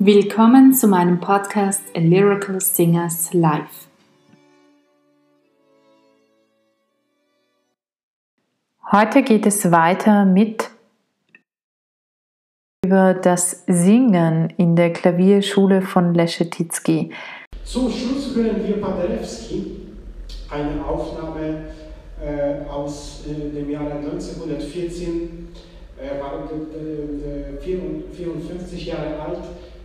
Willkommen zu meinem Podcast A Lyrical Singers Live. Heute geht es weiter mit über das Singen in der Klavierschule von Leschetizky. Zum Schluss hören wir Paderewski, eine Aufnahme äh, aus äh, dem Jahre 1914, er war äh, 54 Jahre alt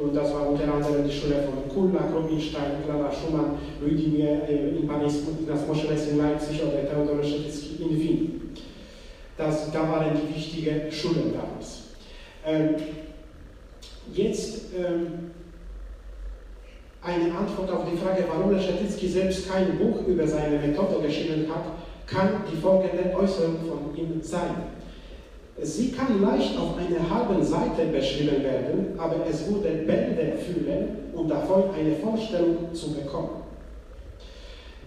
und das war unter anderem die Schule von Kulak, Rubinstein, Clara Schumann, Rüdiger äh, in Paris, Ignaz Moscheles in Leipzig oder Theodor Schetycki in Wien. Das, da waren die wichtigen Schulen damals. Ähm, jetzt ähm, eine Antwort auf die Frage, warum Leschetizky selbst kein Buch über seine Methode geschrieben hat, kann die folgende Äußerung von ihm sein. Sie kann leicht auf einer halben Seite beschrieben werden, aber es würde Bände füllen, um davon eine Vorstellung zu bekommen.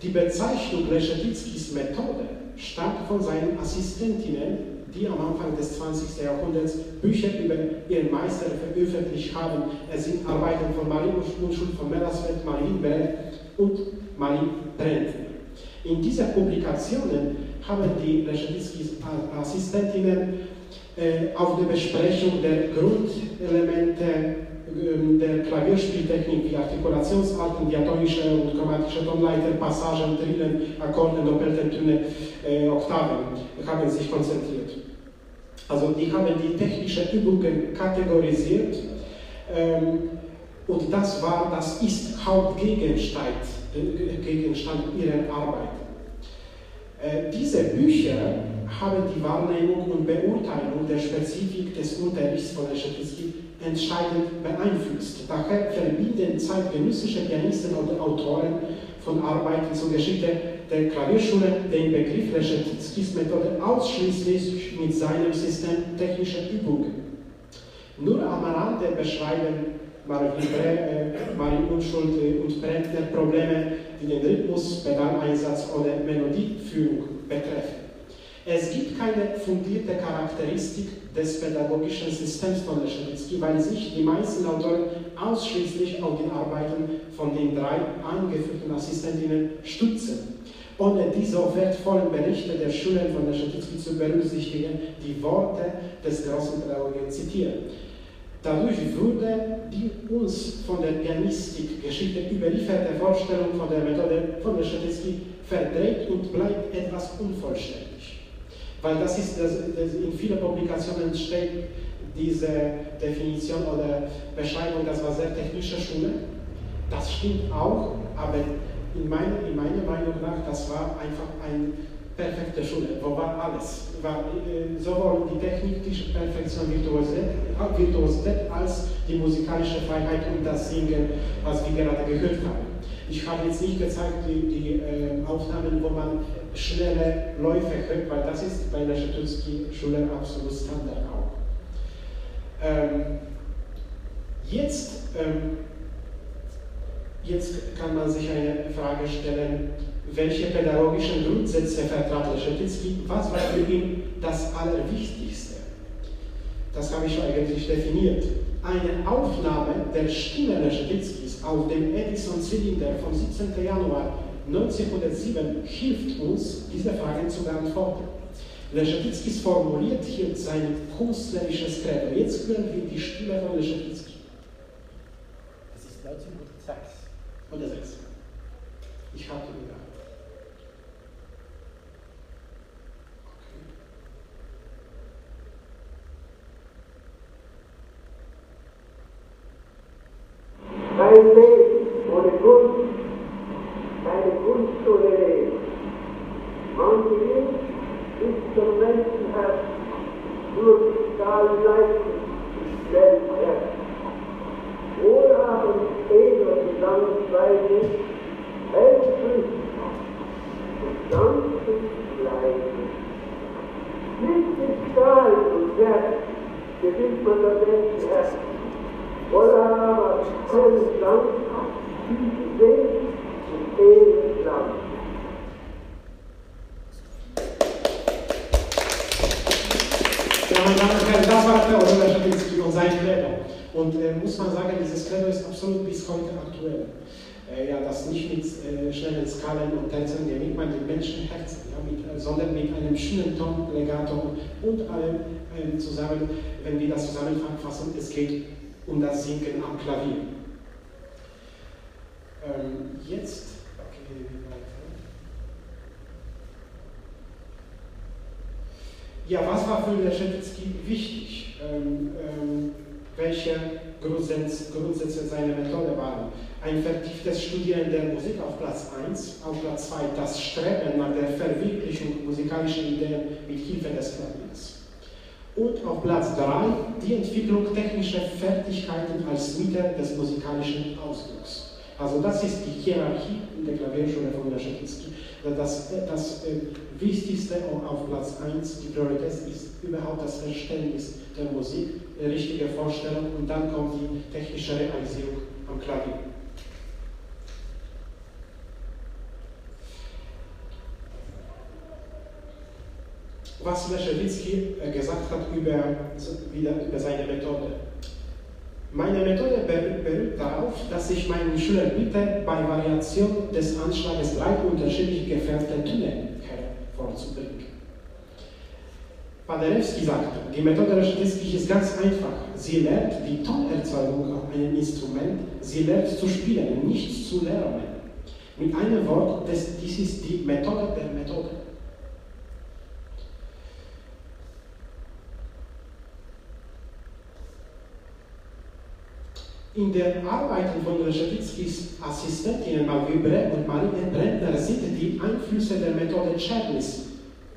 Die Bezeichnung Leschetickis Methode stammt von seinen Assistentinnen, die am Anfang des 20. Jahrhunderts Bücher über ihren Meister veröffentlicht haben. Es sind Arbeiten von Marie Unschuld von Mellersfeld, Marie Berg und Marie Brent. In diesen Publikationen haben die Leschetickis Assistentinnen äh, auf die Besprechung der Grundelemente äh, der Klavierspieltechnik wie Artikulationsarten, diatonische und chromatische Tonleiter, Passagen, Trillen, Akkorde, doppelte Töne, äh, Oktaven haben sich konzentriert. Also die haben die technischen Übungen kategorisiert ähm, und das war, das ist Hauptgegenstand Gegenstand ihrer Arbeit. Äh, diese Bücher haben die Wahrnehmung und Beurteilung der Spezifik des Unterrichts von Leschetizky entscheidend beeinflusst. Daher verbieten zeitgenössische Pianisten oder Autoren von Arbeiten zur Geschichte der Klavierschule den Begriff Leschetickis Methode ausschließlich mit seinem System technischer Übungen. Nur am Rande beschreiben Marie, äh, Unschuld und Brentner Probleme, die den Rhythmus, Pedaleinsatz oder Melodieführung betreffen. Es gibt keine fundierte Charakteristik des pädagogischen Systems von Leschewitsky, weil sich die meisten Autoren ausschließlich auf die Arbeiten von den drei eingeführten Assistentinnen stützen, ohne die so wertvollen Berichte der Schüler von Leschewitsky zu berücksichtigen, die Worte des großen Pädagogen zitieren. Dadurch würde die uns von der Pianistik-Geschichte überlieferte Vorstellung von der Methode von Leschewitsky verdreht und bleibt etwas unvollständig. Weil das ist, das, das in vielen Publikationen steht diese Definition oder Beschreibung, das war sehr technische Schule. Das stimmt auch, aber in, mein, in meiner Meinung nach, das war einfach eine perfekte Schule, wo war alles. War, äh, sowohl die technische Perfektion, Virtuosität, Virtuosität als die musikalische Freiheit und das Singen, was wir gerade gehört haben. Ich habe jetzt nicht gezeigt die, die äh, Aufnahmen, wo man schnelle Läufe hört, weil das ist bei der Schatutzki-Schule absolut Standard auch. Ähm, jetzt, ähm, jetzt kann man sich eine Frage stellen, welche pädagogischen Grundsätze vertrat Leschetitzky, was war für ihn das Allerwichtigste? Das habe ich eigentlich definiert. Eine Aufnahme der Stimme Leschetitzkis auf dem Edison-Zylinder vom 17. Januar 1907 hilft uns, diese Fragen zu beantworten. Leschetitzkis formuliert hier sein künstlerisches Credo. Jetzt hören wir die Stimme von Leschetitzky. Das ist 1906. Oder 6. Ich habe die your life und Herren, das war Theodor Leschewinski und sein Credo. Und äh, muss man sagen, dieses Credo ist absolut bis heute aktuell. Äh, ja, das nicht mit äh, schnellen Skalen und Tänzen gewinnt man den Menschenherzen, ja, mit, äh, sondern mit einem schönen Ton, Legato und allem zusammen, wenn wir das zusammenfassen, es geht um das Singen am Klavier. Ähm, jetzt gehen wir weiter. Ja, was war für Leschetitzky wichtig? Ähm, ähm, welche Grundsätze, Grundsätze seiner Methode waren? Ein vertieftes Studieren der Musik auf Platz 1, auf Platz 2 das Streben nach der Verwirklichung musikalischer Ideen mit Hilfe des Klaviers. Und auf Platz 3 die Entwicklung technischer Fertigkeiten als Mittel des musikalischen Ausdrucks. Also das ist die Hierarchie in der Klavierschule von Leschetitzky. Das, das äh, Wichtigste auf Platz 1, die Priorität ist überhaupt das Verständnis der Musik, die richtige Vorstellung und dann kommt die technische Realisierung am Klavier. Was Leschewitsky gesagt hat über, über seine Methode. Meine Methode beruht darauf, dass ich meinen Schülern bitte, bei Variation des Anschlages drei unterschiedlich gefärbte Töne hervorzubringen. Paderewski sagte, die Methode Leschetizky ist ganz einfach. Sie lernt die Tonerzeugung auf einem Instrument, sie lernt zu spielen, nicht zu lernen. Mit einem Wort, das, dies ist die Methode der Methode. In den Arbeiten von Leschewitzkis Assistentinnen Marie Brett und Marine Brentner sind die Einflüsse der Methode Czernis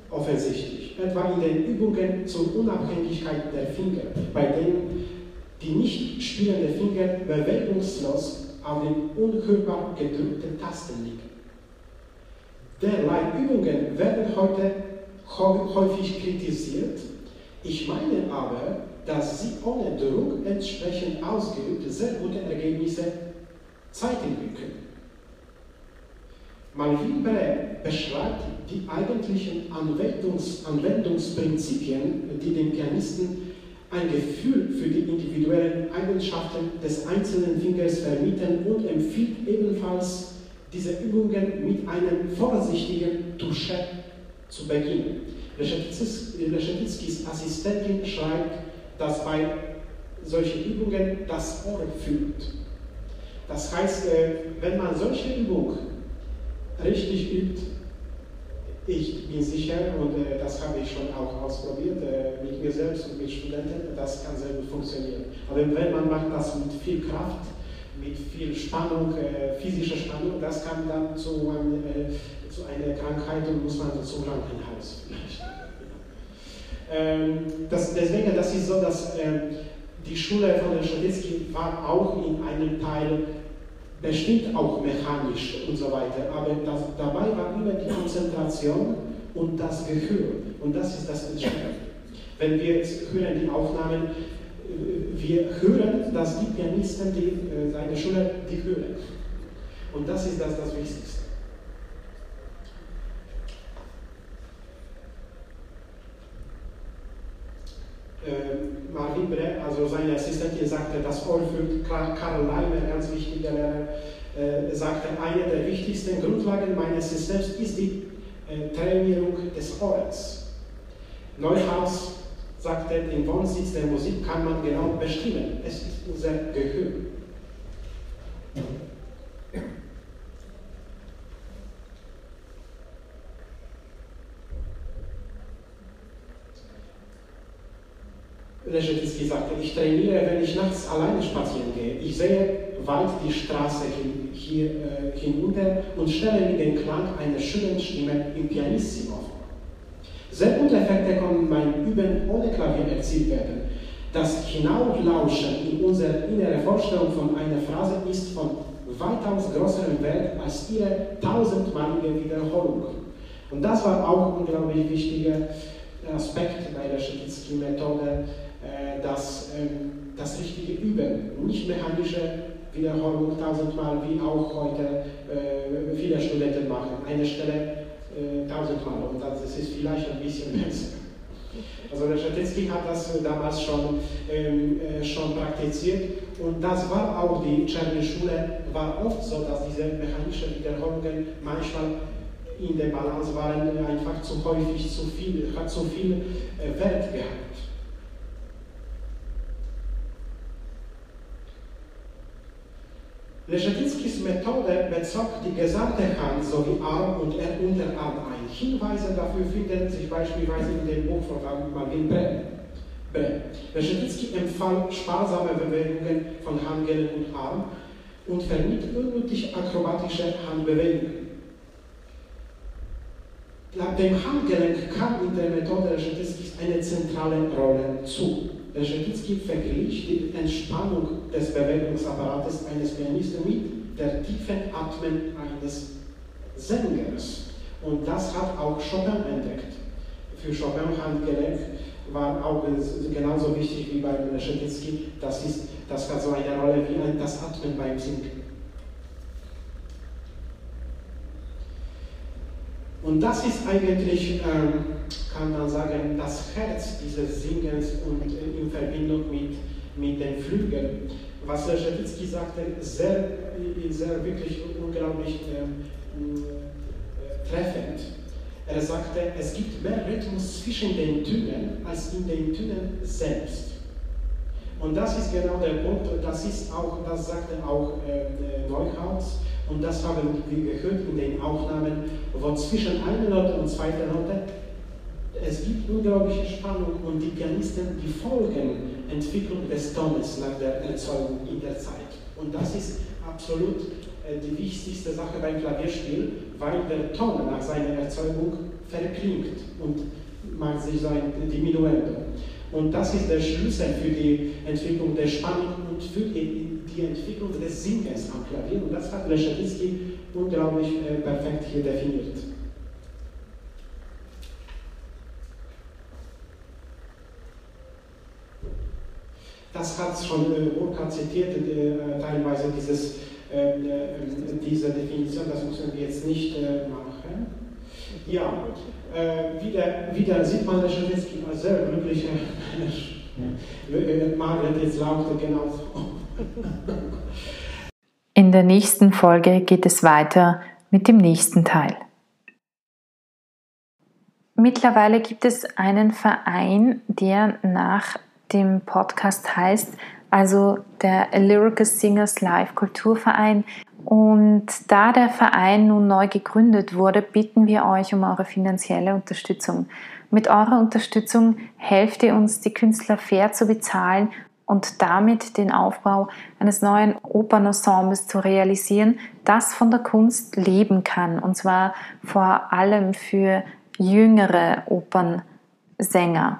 offensichtlich, etwa in den Übungen zur Unabhängigkeit der Finger, bei denen die nicht spielenden Finger bewegungslos auf den unhörbar gedrückten Tasten liegen. Derlei Übungen werden heute häufig kritisiert. Ich meine aber, dass sie ohne Druck entsprechend ausgeübt sehr gute Ergebnisse zeigen können. Malvin Bray beschreibt die eigentlichen Anwendungs Anwendungsprinzipien, die dem Pianisten ein Gefühl für die individuellen Eigenschaften des einzelnen Fingers vermitteln und empfiehlt ebenfalls, diese Übungen mit einem vorsichtigen Touche zu beginnen. Leschetickis Assistentin schreibt, dass bei solchen Übungen das Ohr fühlt. Das heißt, äh, wenn man solche Übungen richtig übt, ich bin sicher, und äh, das habe ich schon auch ausprobiert äh, mit mir selbst und mit Studenten, das kann sehr gut funktionieren. Aber wenn man macht das mit viel Kraft, mit viel Spannung, äh, physischer Spannung, das kann dann zu, äh, zu einer Krankheit und muss man zum Krankenhaus ähm, das, deswegen, das ist so, dass ähm, die Schule von Staditzky war auch in einem Teil bestimmt auch mechanisch und so weiter, aber das, dabei war immer die Konzentration und das Gehör. Und das ist das Entscheidende. Wenn wir jetzt hören die Aufnahmen, äh, wir hören, dass die Pianisten die, äh, seine Schule, die hören. Und das ist das, das Wichtigste. Brett, also seine Assistentin, sagte, das Ohr fühlt. Karl Leimer, ganz wichtiger Lehrer, äh, sagte, eine der wichtigsten Grundlagen meines Systems ist die äh, Trainierung des Ohres. Neuhaus sagte, den Wohnsitz der Musik kann man genau bestimmen. Es ist unser Gehör. Leschetizky sagte, ich trainiere, wenn ich nachts alleine spazieren gehe. Ich sehe weit die Straße hin, hier äh, hinunter und stelle mir den Klang einer schönen Stimme im Pianissimo vor. Sehr gute Effekte können beim Üben ohne Klavier erzielt werden. Das Hinauflauschen in unserer inneren Vorstellung von einer Phrase ist von weitaus größerem Wert als ihre tausendmalige Wiederholung. Und das war auch ein unglaublich wichtiger Aspekt bei der Schetitzky-Methode, äh, das, ähm, das richtige Üben, nicht mechanische Wiederholung tausendmal, wie auch heute äh, viele Studenten machen. Eine Stelle äh, tausendmal und das ist vielleicht ein bisschen besser. Also der Schatitzky hat das damals schon, ähm, äh, schon praktiziert und das war auch die Czerny-Schule, war oft so, dass diese mechanischen Wiederholungen manchmal in der Balance waren einfach zu häufig, zu viel, hat zu viel äh, Wert gehabt. Leschetickis Methode bezog die gesamte Hand sowie Arm und Unterarm ein. Hinweise dafür finden sich beispielsweise in dem Buch von Marvin Brem. Leschetitzky empfahl sparsame Bewegungen von Handgelenk und Arm und vermied unnötig akrobatische Handbewegungen. Dem Handgelenk kam in der Methode Leschetickis eine zentrale Rolle zu. Leschetitzky verglich die Entspannung des Bewegungsapparates eines Pianisten mit der tiefen Atmen eines Sängers. Und das hat auch Chopin entdeckt. Für Chopin Handgelenk war auch genauso wichtig wie bei Leschetitzky. Das, das hat so eine Rolle wie das Atmen beim Singen. Und das ist eigentlich, ähm, kann man sagen, das Herz dieses Singens und in Verbindung mit, mit den Flügeln. Was Schawitzki sagte, sehr, sehr wirklich unglaublich ähm, äh, treffend. Er sagte, es gibt mehr Rhythmus zwischen den Tönen als in den Tönen selbst. Und das ist genau der Punkt, das ist auch, das sagte auch äh, Neuhaus, und das haben wir gehört in den Aufnahmen, wo zwischen einer Note und zweiter Note es gibt unglaubliche Spannung und die Pianisten, die folgen Entwicklung des Tones nach der Erzeugung in der Zeit. Und das ist absolut äh, die wichtigste Sache beim Klavierspiel, weil der Ton nach seiner Erzeugung verklingt und macht sich so ein Diminuendo. Und das ist der Schlüssel für die Entwicklung der Spannung und für die, Entwicklung des Singens am Klavier. Und das hat Leschetinsky unglaublich äh, perfekt hier definiert. Das hat schon äh, Urka zitiert, äh, teilweise dieses, äh, äh diese Definition, das müssen wir jetzt nicht äh, mal ja, äh, wieder, wieder sieht man Leschewitski als sehr glücklicher Mensch. Ja. Margret jetzt laute genauso. In der nächsten Folge geht es weiter mit dem nächsten Teil. Mittlerweile gibt es einen Verein, der nach dem Podcast heißt, also der Lyrical Singers Live Kulturverein. Und da der Verein nun neu gegründet wurde, bitten wir euch um eure finanzielle Unterstützung. Mit eurer Unterstützung helft ihr uns, die Künstler fair zu bezahlen und damit den Aufbau eines neuen Opernensembles zu realisieren, das von der Kunst leben kann. Und zwar vor allem für jüngere Opernsänger.